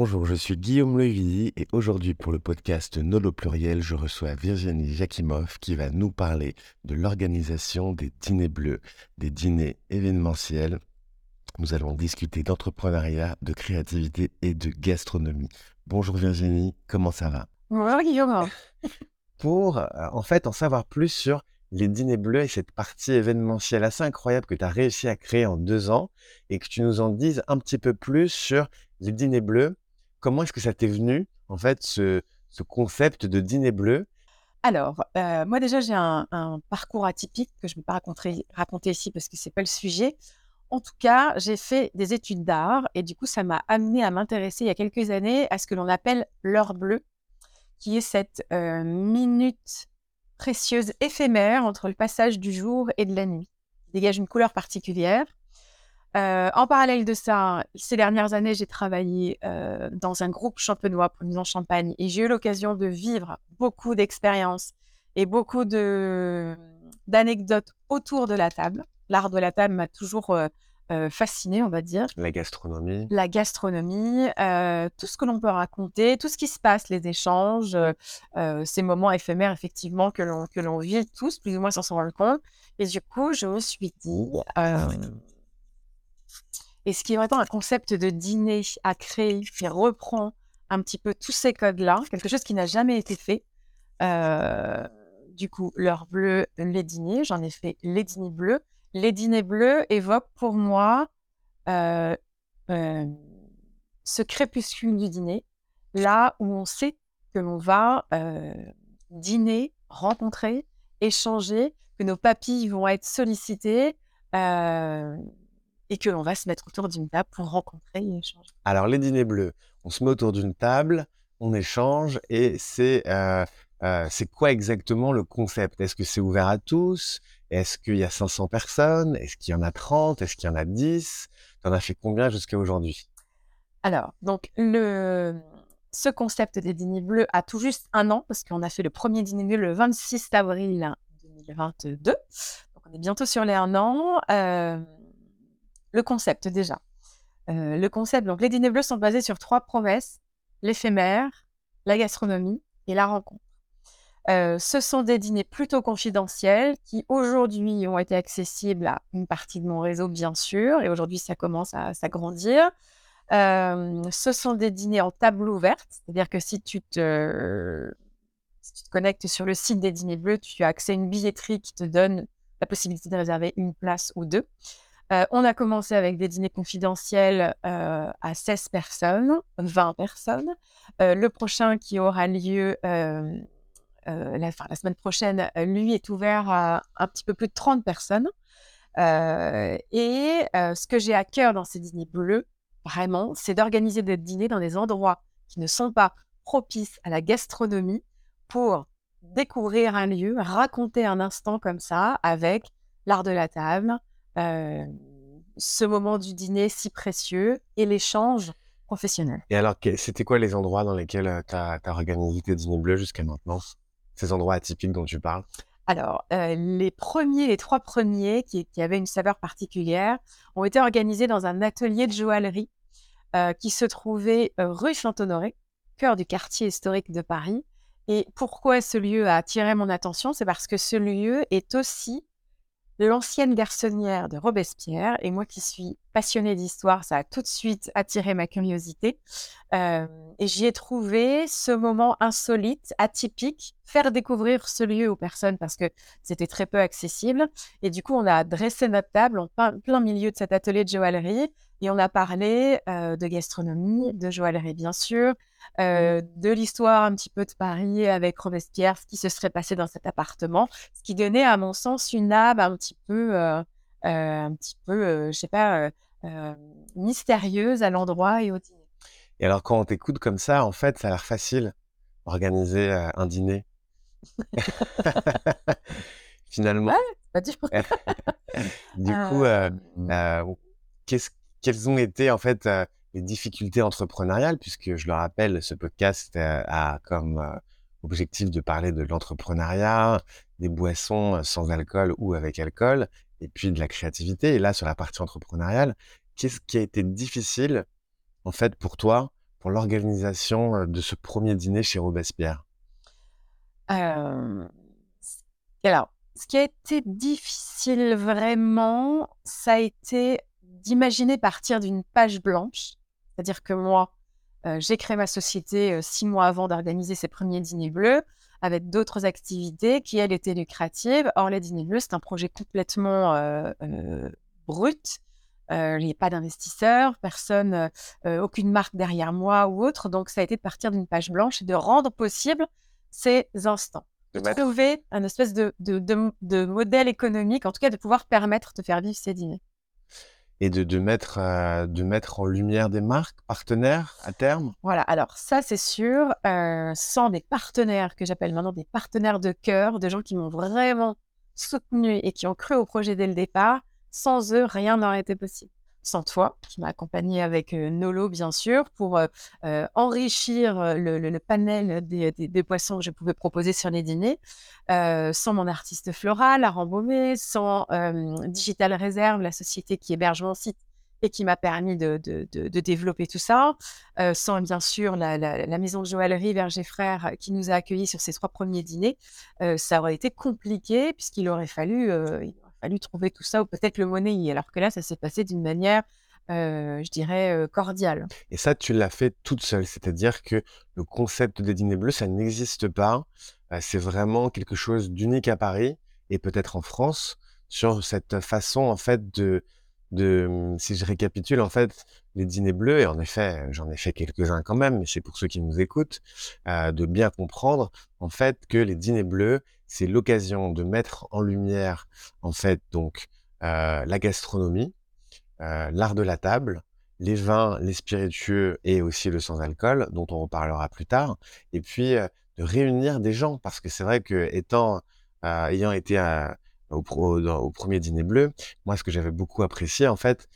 Bonjour, je suis Guillaume Levilly et aujourd'hui pour le podcast Nolo Pluriel, je reçois Virginie Jakimov qui va nous parler de l'organisation des dîners bleus, des dîners événementiels. Nous allons discuter d'entrepreneuriat, de créativité et de gastronomie. Bonjour Virginie, comment ça va? Bonjour Guillaume. Pour euh, en fait en savoir plus sur les dîners bleus et cette partie événementielle assez incroyable que tu as réussi à créer en deux ans et que tu nous en dises un petit peu plus sur les dîners bleus. Comment est-ce que ça t'est venu, en fait, ce, concept de dîner bleu? Alors, euh, moi déjà, j'ai un, parcours atypique que je ne vais pas raconter, raconter ici parce que ce n'est pas le sujet. En tout cas, j'ai fait des études d'art et du coup, ça m'a amené à m'intéresser il y a quelques années à ce que l'on appelle l'heure bleue, qui est cette euh, minute précieuse éphémère entre le passage du jour et de la nuit. Il dégage une couleur particulière euh, en parallèle de ça, ces dernières années, j'ai travaillé euh, dans un groupe champenois pour mise en champagne et j'ai eu l'occasion de vivre beaucoup d'expériences et beaucoup d'anecdotes autour de la table. L'art de la table m'a toujours euh, fasciné, on va dire. La gastronomie. La gastronomie, tout ce que l'on peut raconter, tout ce qui se passe, les échanges, ces moments éphémères, effectivement, que l'on vit tous, plus ou moins sans s'en rendre compte. Et du coup, je me suis dit et ce qui est vraiment un concept de dîner à créer qui reprend un petit peu tous ces codes-là, quelque chose qui n'a jamais été fait. Euh, du coup, l'heure bleue, les dîners, j'en ai fait les dîners bleus. Les dîners bleus évoquent pour moi euh, euh, ce crépuscule du dîner, là où on sait que l'on va dîner, rencontrer, échanger, que nos papilles vont être sollicitées et que l'on va se mettre autour d'une table pour rencontrer et échanger. Alors, les dîners bleus, on se met autour d'une table, on échange et c'est euh, euh, c'est quoi exactement le concept? Est-ce que c'est ouvert à tous? Est-ce qu'il y a 500 personnes? Est-ce qu'il y en a 30 Est-ce qu'il y en a 10 Tu en as fait combien jusqu'à aujourd'hui? Alors, donc, le, ce concept des dîners bleus a tout juste un an parce qu'on a fait le premier dîner bleu le 26 avril 2022. Donc, on est bientôt sur les un an. Euh, le concept déjà. Euh, le concept, donc les dîners bleus sont basés sur trois promesses l'éphémère, la gastronomie et la rencontre. Euh, ce sont des dîners plutôt confidentiels qui aujourd'hui ont été accessibles à une partie de mon réseau, bien sûr, et aujourd'hui ça commence à s'agrandir. Euh, ce sont des dîners en table ouverte, c'est-à-dire que si tu, te, si tu te connectes sur le site des dîners bleus, tu as accès à une billetterie qui te donne la possibilité de réserver une place ou deux. Euh, on a commencé avec des dîners confidentiels euh, à 16 personnes, 20 personnes. Euh, le prochain qui aura lieu la, semaine prochaine, lui, est ouvert à un petit peu plus de 30 personnes. et ce que j'ai à cœur dans ces dîners bleus, vraiment, c'est d'organiser des dîners dans des endroits qui ne sont pas propices à la gastronomie pour découvrir un lieu, raconter un instant comme ça avec l'art de la table, ce moment du dîner si précieux et l'échange professionnel. Et alors, c'était quoi les endroits dans lesquels tu as, organisé tes dîners bleus jusqu'à maintenant? Ces endroits atypiques dont tu parles? Alors, les premiers, les trois premiers qui, qui, avaient une saveur particulière ont été organisés dans un atelier de joaillerie qui se trouvait rue Saint-Honoré, cœur du quartier historique de Paris. Et pourquoi ce lieu a attiré mon attention? C'est parce que ce lieu est aussi l'ancienne garçonnière de Robespierre. Et moi qui suis passionnée d'histoire, ça a tout de suite attiré ma curiosité. Euh, et j'y ai trouvé ce moment insolite, atypique, faire découvrir ce lieu aux personnes parce que c'était très peu accessible. Et du coup, on a dressé notre table en plein milieu de cet atelier de joaillerie et on a parlé euh, de gastronomie, de joaillerie bien sûr, euh, de l'histoire un petit peu de Paris avec Robespierre, ce qui se serait passé dans cet appartement, ce qui donnait à mon sens une âme un petit peu, euh, un petit peu, je sais pas, mystérieuse à l'endroit et au dîner. Et alors quand on t'écoute comme ça, en fait, ça a l'air facile organiser un dîner. Finalement. Ouais, pas dur. du coup, qu'est-ce quelles ont été en fait les difficultés entrepreneuriales, puisque je le rappelle, ce podcast a comme objectif de parler de l'entrepreneuriat, des boissons sans alcool ou avec alcool, et puis de la créativité. Et là, sur la partie entrepreneuriale, qu'est-ce qui a été difficile en fait pour toi pour l'organisation de ce premier dîner chez Robespierre? Alors, ce qui a été difficile vraiment, ça a été d'imaginer partir d'une page blanche. C'est-à-dire que moi, j'ai créé ma société six mois avant d'organiser ces premiers dîners bleus avec d'autres activités qui, elles, étaient lucratives. Or, les dîners bleus, c'est un projet complètement brut. Il n'y a pas d'investisseurs, personne, aucune marque derrière moi ou autre. Donc, ça a été de partir d'une page blanche et de rendre possible ces instants. De, trouver un espèce de, de, modèle économique, en tout cas de pouvoir permettre de faire vivre ces dîners et mettre, de mettre en lumière des marques partenaires à terme? Voilà, alors ça c'est sûr, euh, sans des partenaires que j'appelle maintenant des partenaires de cœur, des gens qui m'ont vraiment soutenu et qui ont cru au projet dès le départ, sans eux, rien n'aurait été possible sans toi, qui m'a accompagné avec Nolo, bien sûr, pour enrichir le, panel des, poissons que je pouvais proposer sur les dîners. sans mon artiste floral à sans Digital Reserve, la société qui héberge mon site et qui m'a permis de, développer tout ça, sans bien sûr la, maison de joaillerie Verger Frères qui nous a accueillis sur ces trois premiers dîners, ça aurait été compliqué puisqu'il aurait fallu, fallu trouver tout ça, ou peut-être le monnaie, alors que là, ça s'est passé d'une manière, je dirais, cordiale. Et ça, tu l'as fait toute seule, c'est-à-dire que le concept des dîners bleus, ça n'existe pas. c'est vraiment quelque chose d'unique à Paris et peut-être en France sur cette façon, en fait, de, mmh, si je récapitule, en fait, les dîners bleus, et en effet, j'en ai fait quelques-uns quand même, mais c'est pour ceux qui nous écoutent, de bien comprendre, en fait, que les dîners bleus, c'est l'occasion de mettre en lumière, en fait, donc, euh, la gastronomie, euh, l'art de la table, les vins, les spiritueux et aussi le sans-alcool, dont on reparlera plus tard, et puis euh, de réunir des gens, parce que c'est vrai que étant, ayant été au, au, premier dîner bleu, moi, ce que j'avais beaucoup apprécié, en fait,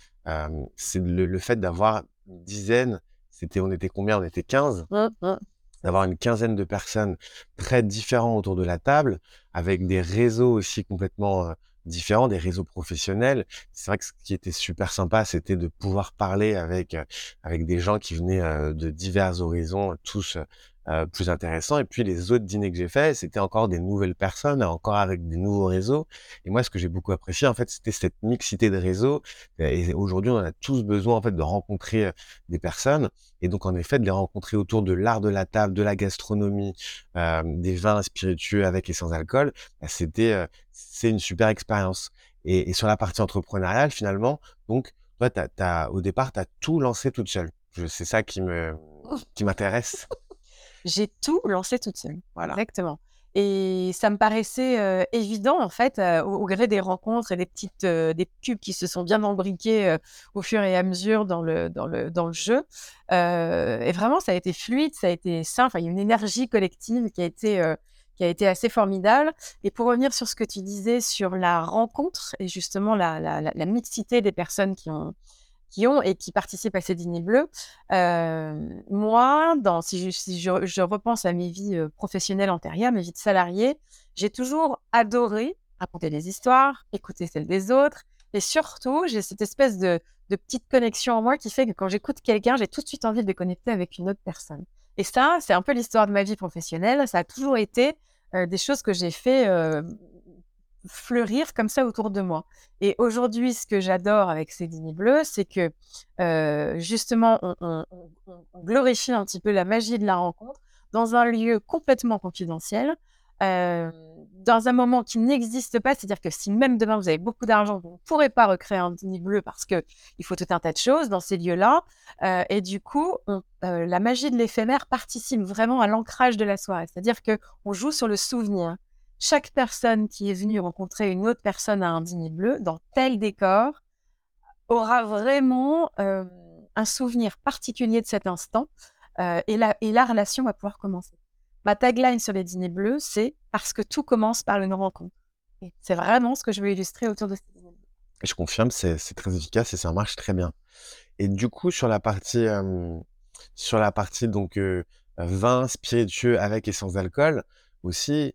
c'est le, fait d'avoir une dizaine, c'était, on était combien? On était 15 d'avoir une quinzaine de personnes très différentes autour de la table, avec des réseaux aussi complètement différents, des réseaux professionnels. C'est vrai que ce qui était super sympa, c'était de pouvoir parler avec avec des gens qui venaient de divers horizons, tous euh, plus intéressant. Et puis les autres dîners que j'ai faits, c'était encore des nouvelles personnes, encore avec des nouveaux réseaux. Et moi, ce que j'ai beaucoup apprécié, en fait, c'était cette mixité de réseaux. Et aujourd'hui, on a tous besoin, en fait, de rencontrer euh, des personnes. Et donc, en effet, de les rencontrer autour de l'art de la table, de la gastronomie, euh, des vins spiritueux avec et sans alcool, bah, c'était, euh, c'est une super expérience. Et, et, sur la partie entrepreneuriale, finalement, donc, toi, au départ, tu as tout lancé toute seule. C'est ça qui me, qui m'intéresse. J'ai tout lancé toute seule. Voilà. Exactement. Et ça me paraissait évident, en fait, au, gré des rencontres et des petites des cubes qui se sont bien embriqués au fur et à mesure dans le, dans le, dans le jeu. et vraiment, ça a été fluide, ça a été simple. Il y a une énergie collective qui a été, qui a été assez formidable. Et pour revenir sur ce que tu disais sur la rencontre et justement la, la, la mixité des personnes qui ont, qui ont et qui participent à ces dîners bleus. moi, dans, si, je, je, repense à mes vies professionnelles antérieures, mes vies de salarié, j'ai toujours adoré raconter des histoires, écouter celles des autres. Et surtout, j'ai cette espèce de, de, petite connexion en moi qui fait que quand j'écoute quelqu'un, j'ai tout de suite envie de connecter avec une autre personne. Et ça, c'est un peu l'histoire de ma vie professionnelle. Ça a toujours été des choses que j'ai fait fleurir comme ça autour de moi. Et aujourd'hui, ce que j'adore avec ces dîners bleus, c'est que justement, on, glorifie un petit peu la magie de la rencontre dans un lieu complètement confidentiel, dans un moment qui n'existe pas. C'est-à-dire que si même demain vous avez beaucoup d'argent, vous ne pourrez pas recréer un dîner bleu parce qu'il faut tout un tas de choses dans ces lieux-là. et du coup, la magie de l'éphémère participe vraiment à l'ancrage de la soirée. C'est-à-dire que on joue sur le souvenir chaque personne qui est venue rencontrer une autre personne à un dîner bleu, dans tel décor, aura vraiment un souvenir particulier de cet instant et, la, et la relation va pouvoir commencer. Ma tagline sur les dîners bleus, c'est parce que tout commence par une rencontre. C'est vraiment ce que je veux illustrer autour de ces dîners bleus. Je confirme, c'est très efficace et ça marche très bien. Et du coup, sur la partie, sur la partie donc vin spiritueux avec et sans alcool, aussi,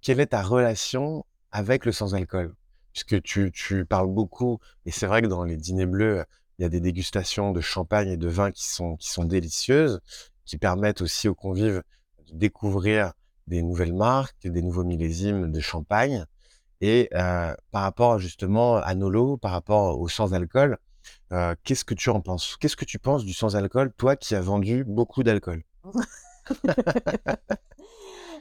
quelle est ta relation avec le sans-alcool? Puisque tu, tu, parles beaucoup, et c'est vrai que dans les dîners bleus, il y a des dégustations de champagne et de vin qui sont, qui sont délicieuses, qui permettent aussi aux convives de découvrir des nouvelles marques, des nouveaux millésimes de champagne. Et euh, par rapport justement à Nolo, par rapport au sans-alcool, euh, qu'est-ce que tu en penses? Qu'est-ce que tu penses du sans-alcool, toi qui as vendu beaucoup d'alcool?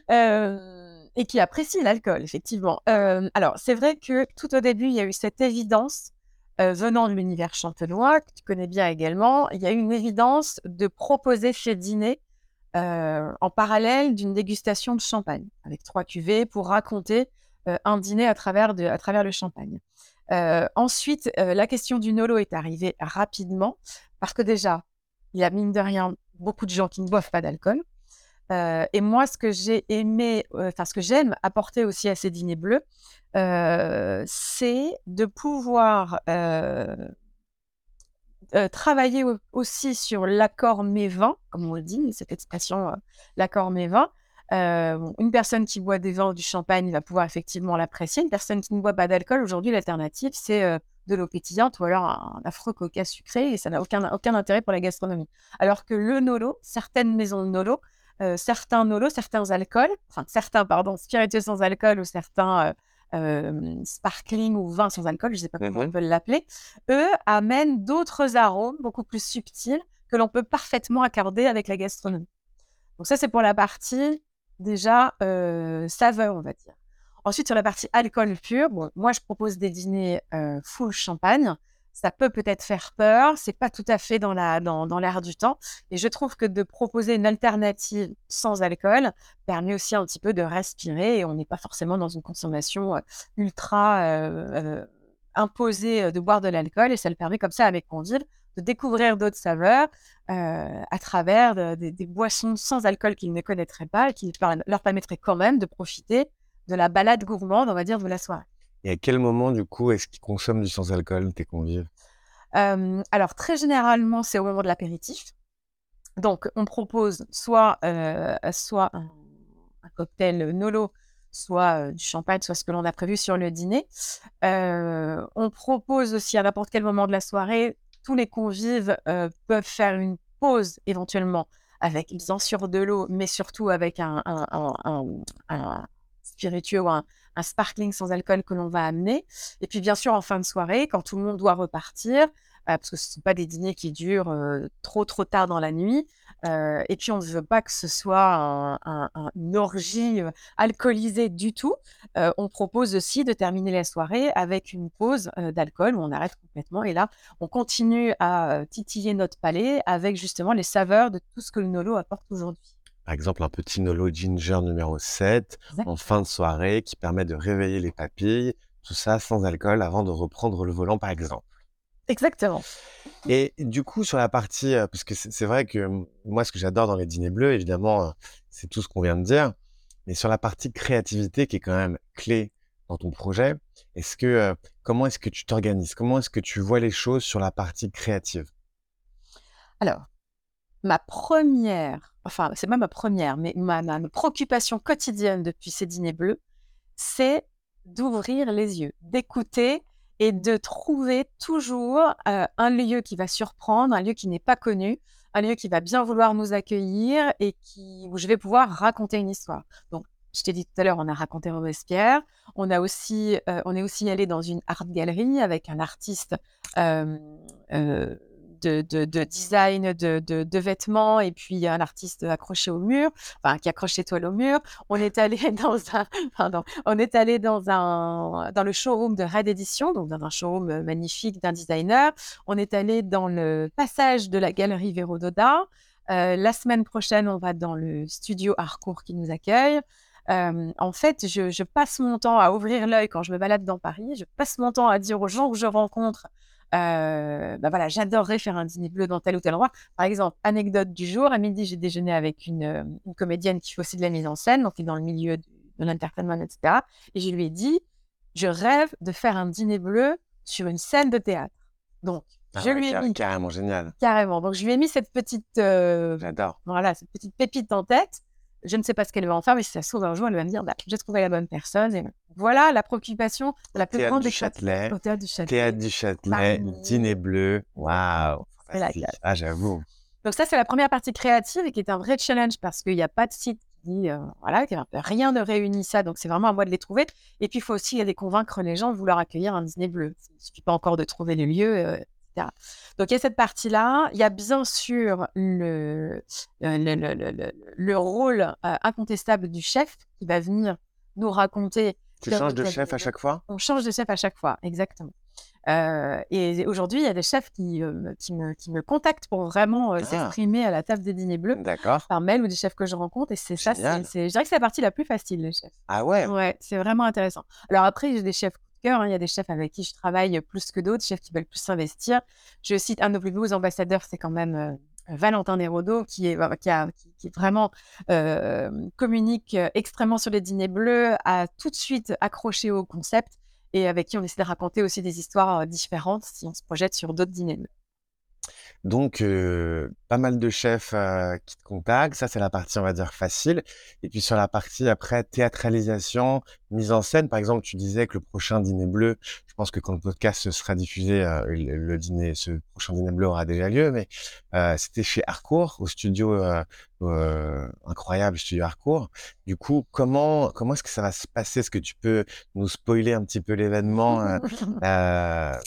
Euh, Et qui apprécie l'alcool, effectivement. alors, c'est vrai que tout au début, il y a eu cette évidence venant de l'univers champenois, que tu connais bien également. Il y a eu une évidence de proposer chez dîner en parallèle d'une dégustation de champagne avec trois cuvées pour raconter un dîner à travers, à travers le champagne. ensuite, la question du nolo est arrivée rapidement parce que déjà, il y a mine de rien beaucoup de gens qui ne boivent pas d'alcool. Et moi, ce que j'ai aimé, enfin ce que j'aime apporter aussi à ces dîners bleus, c'est de pouvoir travailler aussi sur l'accord mes-vins, comme on dit, cette expression, l'accord mes-vins. une personne qui boit des vins ou du champagne va pouvoir effectivement l'apprécier. Une personne qui ne boit pas d'alcool, aujourd'hui, l'alternative, c'est de l'eau pétillante ou alors un, affreux coca sucré et ça n'a aucun, aucun intérêt pour la gastronomie. Alors que le Nolo, certaines maisons de Nolo, certains Nolo, certains alcools, enfin certains, pardon, spiritueux sans alcool ou certains sparkling ou vin sans alcool, je ne sais pas comment on peut l'appeler, eux amènent d'autres arômes beaucoup plus subtils que l'on peut parfaitement accorder avec la gastronomie. Donc ça, c'est pour la partie déjà saveur, on va dire. Ensuite, sur la partie alcool pur, moi, je propose des dîners full champagne ça peut peut-être faire peur, c'est pas tout à fait dans l'air du temps. Et je trouve que de proposer une alternative sans alcool permet aussi un petit peu de respirer et on n'est pas forcément dans une consommation ultra imposée de boire de l'alcool et ça le permet comme ça mes convives de découvrir d'autres saveurs à travers des boissons sans alcool qu'ils ne connaîtraient pas et qui leur permettraient quand même de profiter de la balade gourmande, on va dire, de la soirée. Et à quel moment, du coup, est-ce qu'ils consomment du sans-alcool, tes convives? Alors, très généralement, c'est au moment de l'apéritif. Donc, on propose soit, soit un, cocktail Nolo, soit du champagne, soit ce que l'on a prévu sur le dîner. on propose aussi à n'importe quel moment de la soirée, tous les convives peuvent faire une pause éventuellement avec bien sûr de l'eau, mais surtout avec un, un spiritueux ou un, un sparkling sans alcool que l'on va amener. Et puis bien sûr en fin de soirée, quand tout le monde doit repartir, euh, parce que ce ne sont pas des dîners qui durent euh, trop trop tard dans la nuit. Euh, et puis on ne veut pas que ce soit une orgie alcoolisée du tout. on propose aussi de terminer la soirée avec une pause d'alcool où on arrête complètement. Et là, on continue à titiller notre palais avec justement les saveurs de tout ce que le Nolo apporte aujourd'hui par exemple un petit Nolo Ginger numéro 7 en fin de soirée qui permet de réveiller les papilles, tout ça sans alcool avant de reprendre le volant par exemple. Exactement. Et du coup, sur la partie, euh, parce que c'est vrai que moi, ce que j'adore dans les dîners bleus, évidemment, euh, c'est tout ce qu'on vient de dire, mais sur la partie créativité qui est quand même clé dans ton projet, est-ce que, euh, comment est-ce que tu t'organises? Comment est-ce que tu vois les choses sur la partie créative? Alors, ma première, enfin, c'est pas ma première, mais ma, préoccupation quotidienne depuis ces dîners bleus, c'est d'ouvrir les yeux, d'écouter et de trouver toujours euh, un lieu qui va surprendre, un lieu qui n'est pas connu, un lieu qui va bien vouloir nous accueillir et qui, où je vais pouvoir raconter une histoire. Donc, je t'ai dit tout à l'heure, on a raconté Robespierre. On a aussi, euh, on est aussi allé dans une art galerie avec un artiste euh, de, design de, vêtements et puis un artiste accroché au mur, enfin qui accroche ses toiles au mur. On est allé dans un, pardon, on est allé dans un, dans le showroom de Red Edition, donc dans un showroom magnifique d'un designer. On est allé dans le passage de la galerie Véro Doda. Euh, la semaine prochaine, on va dans le studio Harcourt qui nous accueille. Euh, en fait, je, je, passe mon temps à ouvrir l'œil quand je me balade dans Paris. Je passe mon temps à dire aux gens que je rencontre euh, bah voilà, j'adorerais faire un dîner bleu dans tel ou tel endroit. Par exemple, anecdote du jour, à midi, j'ai déjeuné avec une, euh, une, comédienne qui fait aussi de la mise en scène, donc qui est dans le milieu de, l'entertainment, etc. Et je lui ai dit, je rêve de faire un dîner bleu sur une scène de théâtre. Donc, ah je lui ai mis carrément génial. Carrément. Donc, je lui ai mis cette petite, euh, j'adore. Voilà, cette petite pépite en tête. Je ne sais pas ce qu'elle va en faire, mais si ça se trouve un jour, elle va me dire, bah, j'ai trouvé la bonne personne et voilà la préoccupation la plus grande des Châtelet. au théâtre du Châtelet. Théâtre du Châtelet, Paris. dîner bleu. Waouh. Ah, j'avoue. Donc ça, c'est la première partie créative et qui est un vrai challenge parce qu'il n'y a pas de site qui dit, euh, voilà, rien ne réunit ça. Donc c'est vraiment à moi de les trouver. Et puis il faut aussi aller convaincre les gens de vouloir accueillir un dîner bleu. Il ne suffit pas encore de trouver les lieux, euh, etc. Donc il y a cette partie-là. Il y a bien sûr le, le, le, le- le- le- le rôle euh, incontestable du chef qui va venir nous raconter Tu changes de chef à chaque fois? On change de chef à chaque fois, exactement. Euh, et aujourd'hui, il y a des chefs qui, euh, qui, me, qui me contactent pour vraiment euh, Ah. s'exprimer à la table des dîners bleus par mail ou des chefs que je rencontre. Et c'est ça, c'est, je dirais que c'est la partie la plus facile, les chefs. Ah ouais? Ouais, c'est vraiment intéressant. Alors après, j'ai des chefs coup de cœur. hein. Il y a des chefs avec qui je travaille plus que d'autres, chefs qui veulent plus s'investir. Je cite un de nos plus beaux ambassadeurs, c'est quand même Valentin Desrodeaux, qui, est, qui vraiment euh, communique euh, extrêmement sur les dîners bleus, a tout de suite accroché au concept et avec qui on essaie de raconter aussi des histoires euh, différentes si on se projette sur d'autres dîners bleus. Donc, euh, pas mal de chefs euh, qui te contactent. Ça, c'est la partie, on va dire, facile. Et puis sur la partie après, théâtralisation, mise en scène. Par exemple, tu disais que le prochain dîner bleu, je pense que quand le podcast sera diffusé, euh, le, le dîner, ce prochain dîner bleu aura déjà lieu. Mais euh, c'était chez Harcourt, au studio euh, euh, incroyable, studio Harcourt. Du coup, comment comment est-ce que ça va se passer? Est-ce que tu peux nous spoiler un petit peu l'événement euh,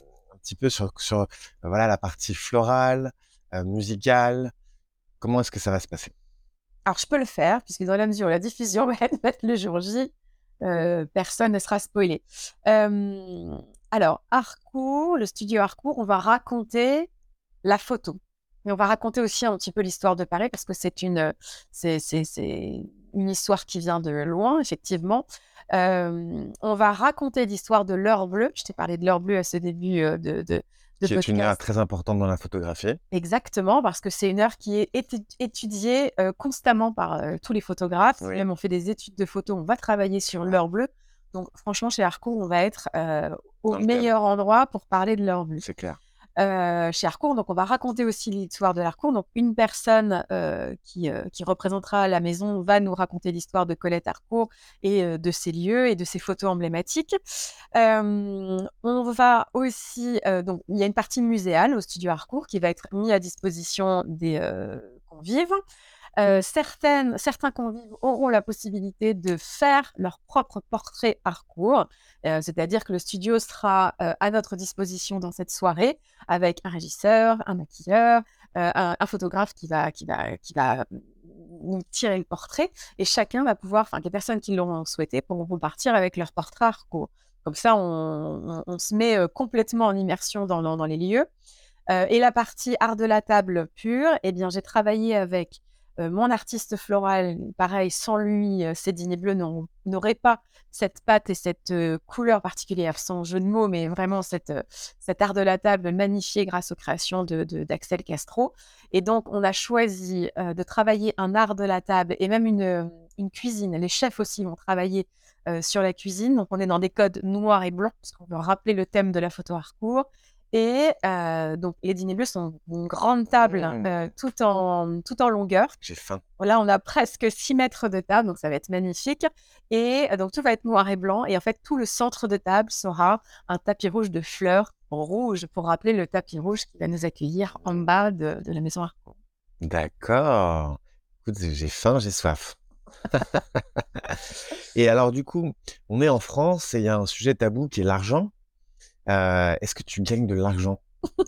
petit peu sur, euh, voilà, la partie florale, euh, musicale. Comment est-ce que ça va se passer? Alors, je peux le faire, puisque dans la mesure où la diffusion va être le jour J, euh, personne ne sera spoilé. Alors, Harcourt, le studio Harcourt, on va raconter la photo. Mais on va raconter aussi un petit peu l'histoire de Paris, parce que c'est une, une histoire qui vient de loin, effectivement. Euh, on va raconter l'histoire de l'heure bleue. Je t'ai parlé de l'heure bleue à ce début euh, de, de, de Qui est une heure podcast. très importante dans la photographie. Exactement, parce que c'est une heure qui est étu- étudiée euh, constamment par euh, tous les photographes. Oui. Même on fait des études de photos, on va travailler sur l'heure bleue. Donc franchement, chez Harcourt, on va être au meilleur endroit pour parler de l'heure bleue. C'est clair. Euh, chez Harcourt, donc on va raconter aussi l'histoire de Harcourt. Donc une personne euh, qui, euh, qui représentera la maison va nous raconter l'histoire de Colette Harcourt et de ses lieux et de ses photos emblématiques. On va aussi, donc il y a une partie muséale au studio Harcourt qui va être mise à disposition des convives. Euh, certaines, certains convives auront la possibilité de faire leur propre portrait Harcourt, Euh, c'est-à-dire que le studio sera euh, à notre disposition dans cette soirée avec un régisseur, un maquilleur, euh, un, photographe qui va, qui va, qui va nous tirer le portrait et chacun va pouvoir, enfin les personnes qui l'auront souhaité pourront repartir avec leur portrait Harcourt. Comme ça, on, se met complètement en immersion dans, dans- dans les lieux. Et la partie art de la table pure, eh bien, j'ai travaillé avec mon artiste floral. Pareil, sans lui, euh, ces dîners bleus n'auraient pas cette patte et cette euh, couleur particulière, sans jeu de mots, mais vraiment euh, cet art de la table magnifié grâce aux créations d'Axel Castro. Et donc, on a choisi euh, de travailler un art de la table et même une, euh, cuisine. Les chefs aussi vont travailler euh, sur la cuisine. Donc, on est dans des codes noirs et blancs, parce qu'on veut rappeler le thème de la photo Harcourt. Et euh, donc, les dîners bleus sont une grande table Mmh. euh, tout, en, tout en longueur. J'ai faim. Là, on a presque 6 mètres de table, donc ça va être magnifique. Et euh, donc, tout va être noir et blanc. Et en fait, tout le centre de table sera un tapis rouge de fleurs rouges pour rappeler le tapis rouge qui va nous accueillir en bas de, de la maison. D'accord. Écoute, j'ai faim, j'ai soif. et alors, du coup, on est en France et il y a un sujet tabou qui est l'argent. Euh, est-ce que tu gagnes de l'argent?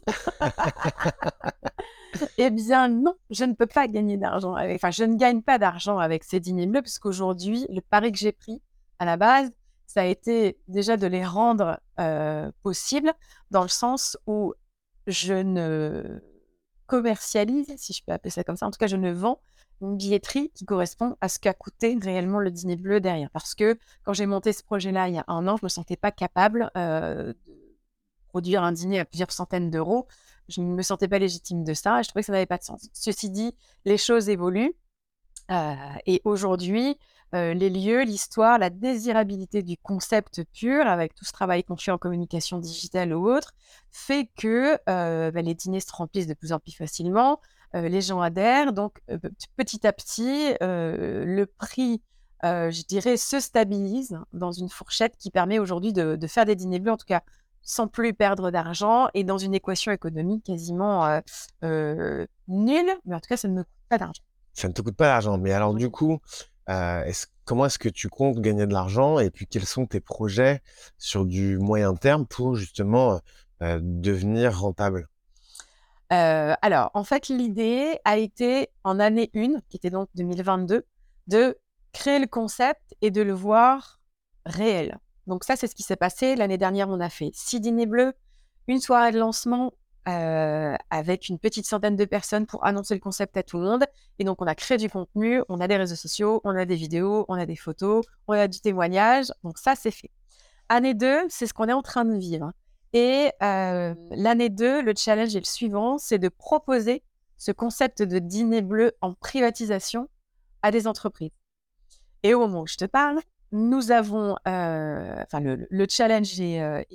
Eh bien, non, je ne peux pas gagner d'argent avec. Enfin, je ne gagne pas d'argent avec ces dîners bleus, puisqu'aujourd'hui, le pari que j'ai pris à la base, ça a été déjà de les rendre euh, possibles, dans le sens où je ne commercialise, si je peux appeler ça comme ça, en tout cas, je ne vends une billetterie qui correspond à ce qu'a coûté réellement le dîner bleu derrière. Parce que quand j'ai monté ce projet-là il y a un an, je ne me sentais pas capable euh, produire un dîner à plusieurs centaines d'euros. Je ne me sentais pas légitime de ça et je trouvais que ça n'avait pas de sens. Ceci dit, les choses évoluent. euh, et aujourd'hui, euh, les lieux, l'histoire, la désirabilité du concept pur, avec tout ce travail qu'on fait en communication digitale ou autre, fait que euh, bah, les dîners se remplissent de plus en plus facilement, les gens adhèrent, donc petit à petit, le prix je dirais, se stabilise dans une fourchette qui permet aujourd'hui de, de, faire des dîners bleus, en tout cas sans plus perdre d'argent et dans une équation économique quasiment nulle, mais en tout cas, ça ne me coûte pas d'argent. Ça ne te coûte pas d'argent, mais alors du coup, est-ce comment est-ce que tu comptes gagner de l'argent et puis quels sont tes projets sur du moyen terme pour justement devenir rentable? Alors, en fait, l'idée a été en année 1, qui était donc 2022, de créer le concept et de le voir réel. Donc ça, c'est ce qui s'est passé. L'année dernière, on a fait six dîners bleus, une soirée de lancement euh, avec une petite centaine de personnes pour annoncer le concept à tout le monde. Et donc, on a créé du contenu, on a des réseaux sociaux, on a des vidéos, on a des photos, on a du témoignage. Donc, ça, c'est fait. Année 2, c'est ce qu'on est en train de vivre. Et euh, l'année 2, le challenge est le suivant, c'est de proposer ce concept de dîner bleu en privatisation à des entreprises. Et au moment où je te parle, nous avons, euh, enfin, le, challenge est,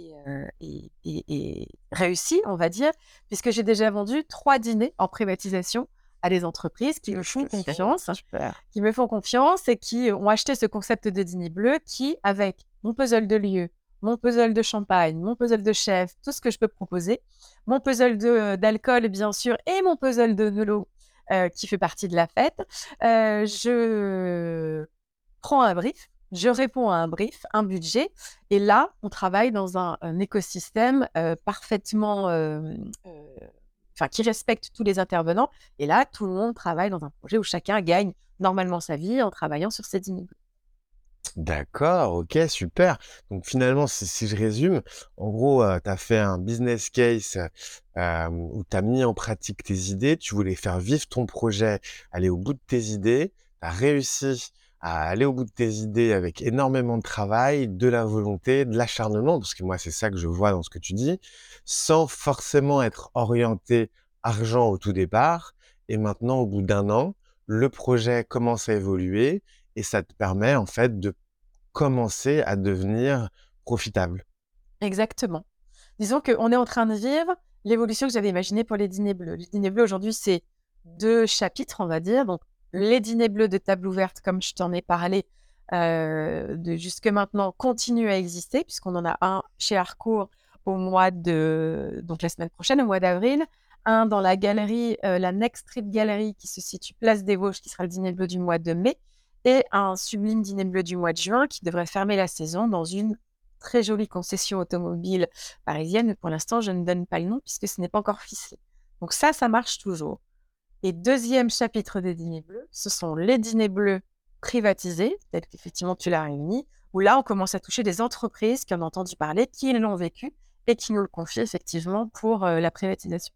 est, réussi, on va dire, puisque j'ai déjà vendu trois dîners en privatisation à des entreprises qui me font confiance, qui me font confiance et qui ont acheté ce concept de dîner bleu qui, avec mon puzzle de lieu, mon puzzle de champagne, mon puzzle de chef, tout ce que je peux proposer, mon puzzle d'alcool, bien sûr, et mon puzzle de Nolo, euh, qui fait partie de la fête, euh, je prends un brief je réponds à un brief, un budget, et là, on travaille dans un, écosystème parfaitement, enfin, qui respecte tous les intervenants. Et là, tout le monde travaille dans un projet où chacun gagne normalement sa vie en travaillant sur ses immeubles. D'accord, ok, super. Donc finalement, si, je résume, en gros, tu as fait un business case où tu as mis en pratique tes idées, tu voulais faire vivre ton projet, aller au bout de tes idées, tu as réussi à aller au bout de tes idées avec énormément de travail, de la volonté, de l'acharnement, parce que moi c'est ça que je vois dans ce que tu dis, sans forcément être orienté argent au tout départ. Et maintenant, au bout d'un an, le projet commence à évoluer et ça te permet en fait de commencer à devenir profitable. Exactement. Disons qu'on est en train de vivre l'évolution que j'avais imaginée pour les dîners bleus. Les dîners bleus aujourd'hui, c'est deux chapitres, on va dire. Les dîners bleus de table ouverte, comme je t'en ai parlé euh, jusque maintenant, continuent à exister, puisqu'on en a un chez Harcourt au mois de. donc la semaine prochaine, au mois d'avril. Un dans la galerie, euh, la Next Street Gallery, qui se situe place des Vosges, qui sera le dîner bleu du mois de mai. Et un sublime dîner bleu du mois de juin, qui devrait fermer la saison dans une très jolie concession automobile parisienne. Pour l'instant, je ne donne pas le nom, puisque ce n'est pas encore ficelé. Donc ça, ça marche toujours. Et deuxième chapitre des dîners bleus, ce sont les dîners bleus privatisés, tels qu'effectivement tu l'as réuni, où là, on commence à toucher des entreprises qui en ont entendu parler, qui l'ont vécu et qui nous le confient effectivement pour euh, la privatisation.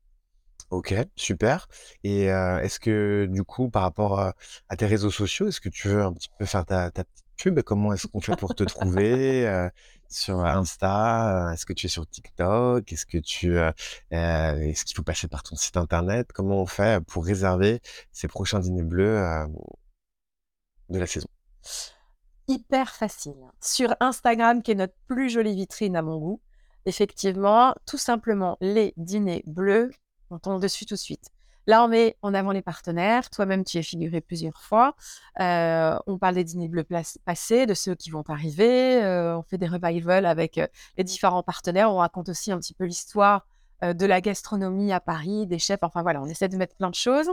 Ok, super. Et euh, est-ce que du coup, par rapport à, tes réseaux sociaux, est-ce que tu veux un petit peu faire ta, ta petite pub? Comment est-ce qu'on fait pour te trouver euh, sur Insta euh, Est-ce que tu es sur TikTok? Est-ce que tu est-ce qu'il faut passer par ton site internet? Comment on fait pour réserver ces prochains dîners bleus de la saison? Hyper facile. Sur Instagram, qui est notre plus jolie vitrine à mon goût, effectivement, tout simplement les dîners bleus on tombe dessus tout de suite. Là, on met en avant les partenaires. Toi-même, tu es figuré plusieurs fois. Euh, on parle des dîners bleus passés, de ceux qui vont arriver. Euh, on fait des revivals avec euh, les différents partenaires. On raconte aussi un petit peu l'histoire de la gastronomie à Paris, des chefs. Enfin voilà, on essaie de mettre plein de choses.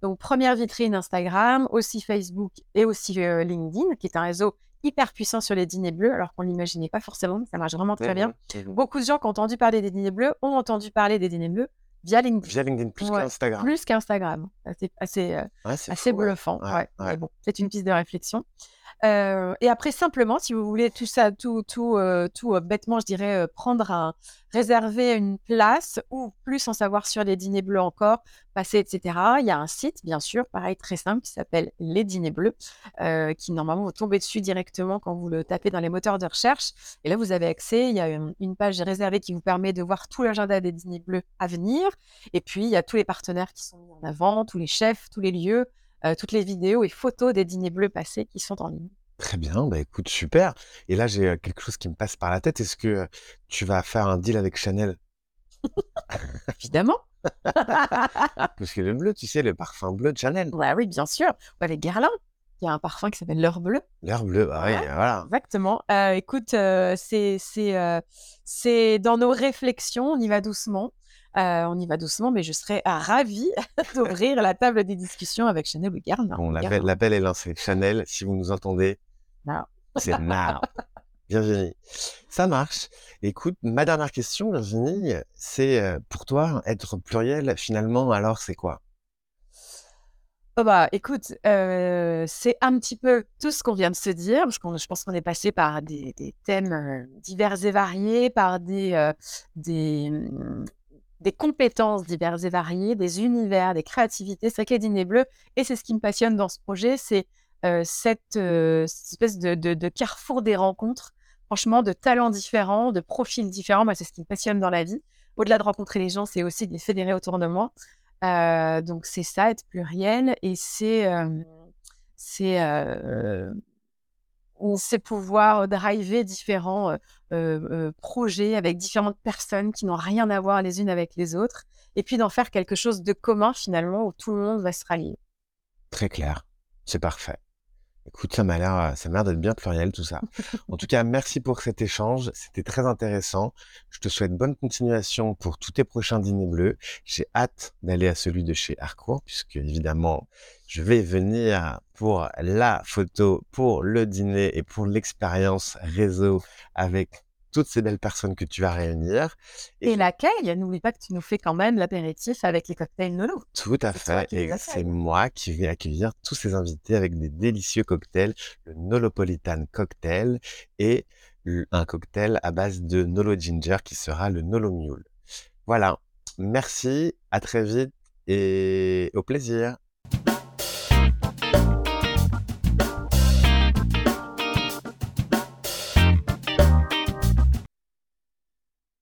Donc, première vitrine Instagram, aussi Facebook et aussi LinkedIn, qui est un réseau hyper puissant sur les dîners bleus, alors qu'on ne l'imaginait pas forcément, mais ça marche vraiment très bien. Beaucoup de gens qui ont entendu parler des dîners bleus ont entendu parler des dîners bleus via LinkedIn. Via LinkedIn, plus qu'Instagram. Plus qu'Instagram. C'est assez, euh, assez bluffant. Ouais, bon, c'est une piste de réflexion. Et après, simplement, si vous voulez tout ça, tout, tout, tout bêtement, je dirais, prendre un, réserver une place ou plus en savoir sur les dîners bleus encore, passer, etc. Il y a un site, bien sûr, pareil, très simple, qui s'appelle Les Dîners Bleus, qui normalement vous tombez dessus directement quand vous le tapez dans les moteurs de recherche. Et là, vous avez accès. Il y a une, page réservée qui vous permet de voir tout l'agenda des dîners bleus à venir. Et puis, il y a tous les partenaires qui sont mis en avant, tous les chefs, tous les lieux. Euh, toutes les vidéos et photos des dîners bleus passés qui sont en ligne. Très bien, bah écoute, super. Et là, j'ai quelque chose qui me passe par la tête. Est-ce que tu vas faire un deal avec Chanel? Évidemment. Parce que le bleu, tu sais, le parfum bleu de Chanel. Ouais, oui, bien sûr. les guirlandes. Il y a un parfum qui s'appelle l'heure bleue. L'heure bleue, bah oui, voilà. Exactement. écoute, c'est c'est dans nos réflexions, on y va doucement. On y va doucement, mais je serais ravie d'ouvrir la table des discussions avec Chanel ou Bon, l'appel est lancé. Chanel, si vous nous entendez, c'est now. Virginie, ça marche. Écoute, ma dernière question, Virginie, c'est pour toi, être pluriel, finalement, alors c'est quoi? Oh bah, écoute, c'est un petit peu tout ce qu'on vient de se dire, parce que je pense qu'on est passé par des, thèmes divers et variés, par des, des, des compétences diverses et variées, des univers, des créativités. C'est vrai Dîner Bleu, et c'est ce qui me passionne dans ce projet, c'est cette, espèce de, de, carrefour des rencontres, franchement, de talents différents, de profils différents. Moi, c'est ce qui me passionne dans la vie. Au-delà de rencontrer les gens, c'est aussi de les fédérer autour de moi. donc, c'est ça, être pluriel. Et c'est c'est c'est pouvoir driver différents projets avec différentes personnes qui n'ont rien à voir les unes avec les autres. Et puis d'en faire quelque chose de commun finalement où tout le monde va se rallier. Très clair. C'est parfait. Écoute, ça m'a l'air, ça m'a d'être bien pluriel tout ça. En tout cas, merci pour cet échange. C'était très intéressant. Je te souhaite bonne continuation pour tous tes prochains dîners bleus. J'ai hâte d'aller à celui de chez Harcourt puisque évidemment, je vais venir pour la photo, pour le dîner et pour l'expérience réseau avec toutes ces belles personnes que tu vas réunir. Et, l'accueil, n'oublie pas que tu nous fais quand même l'apéritif avec les cocktails Nolo. Tout à fait. Et c'est moi qui vais accueillir tous ces invités avec des délicieux cocktails, le Nolopolitan Cocktail et un cocktail à base de Nolo Ginger qui sera le Nolo Mule. Voilà. Merci, à très vite et au plaisir.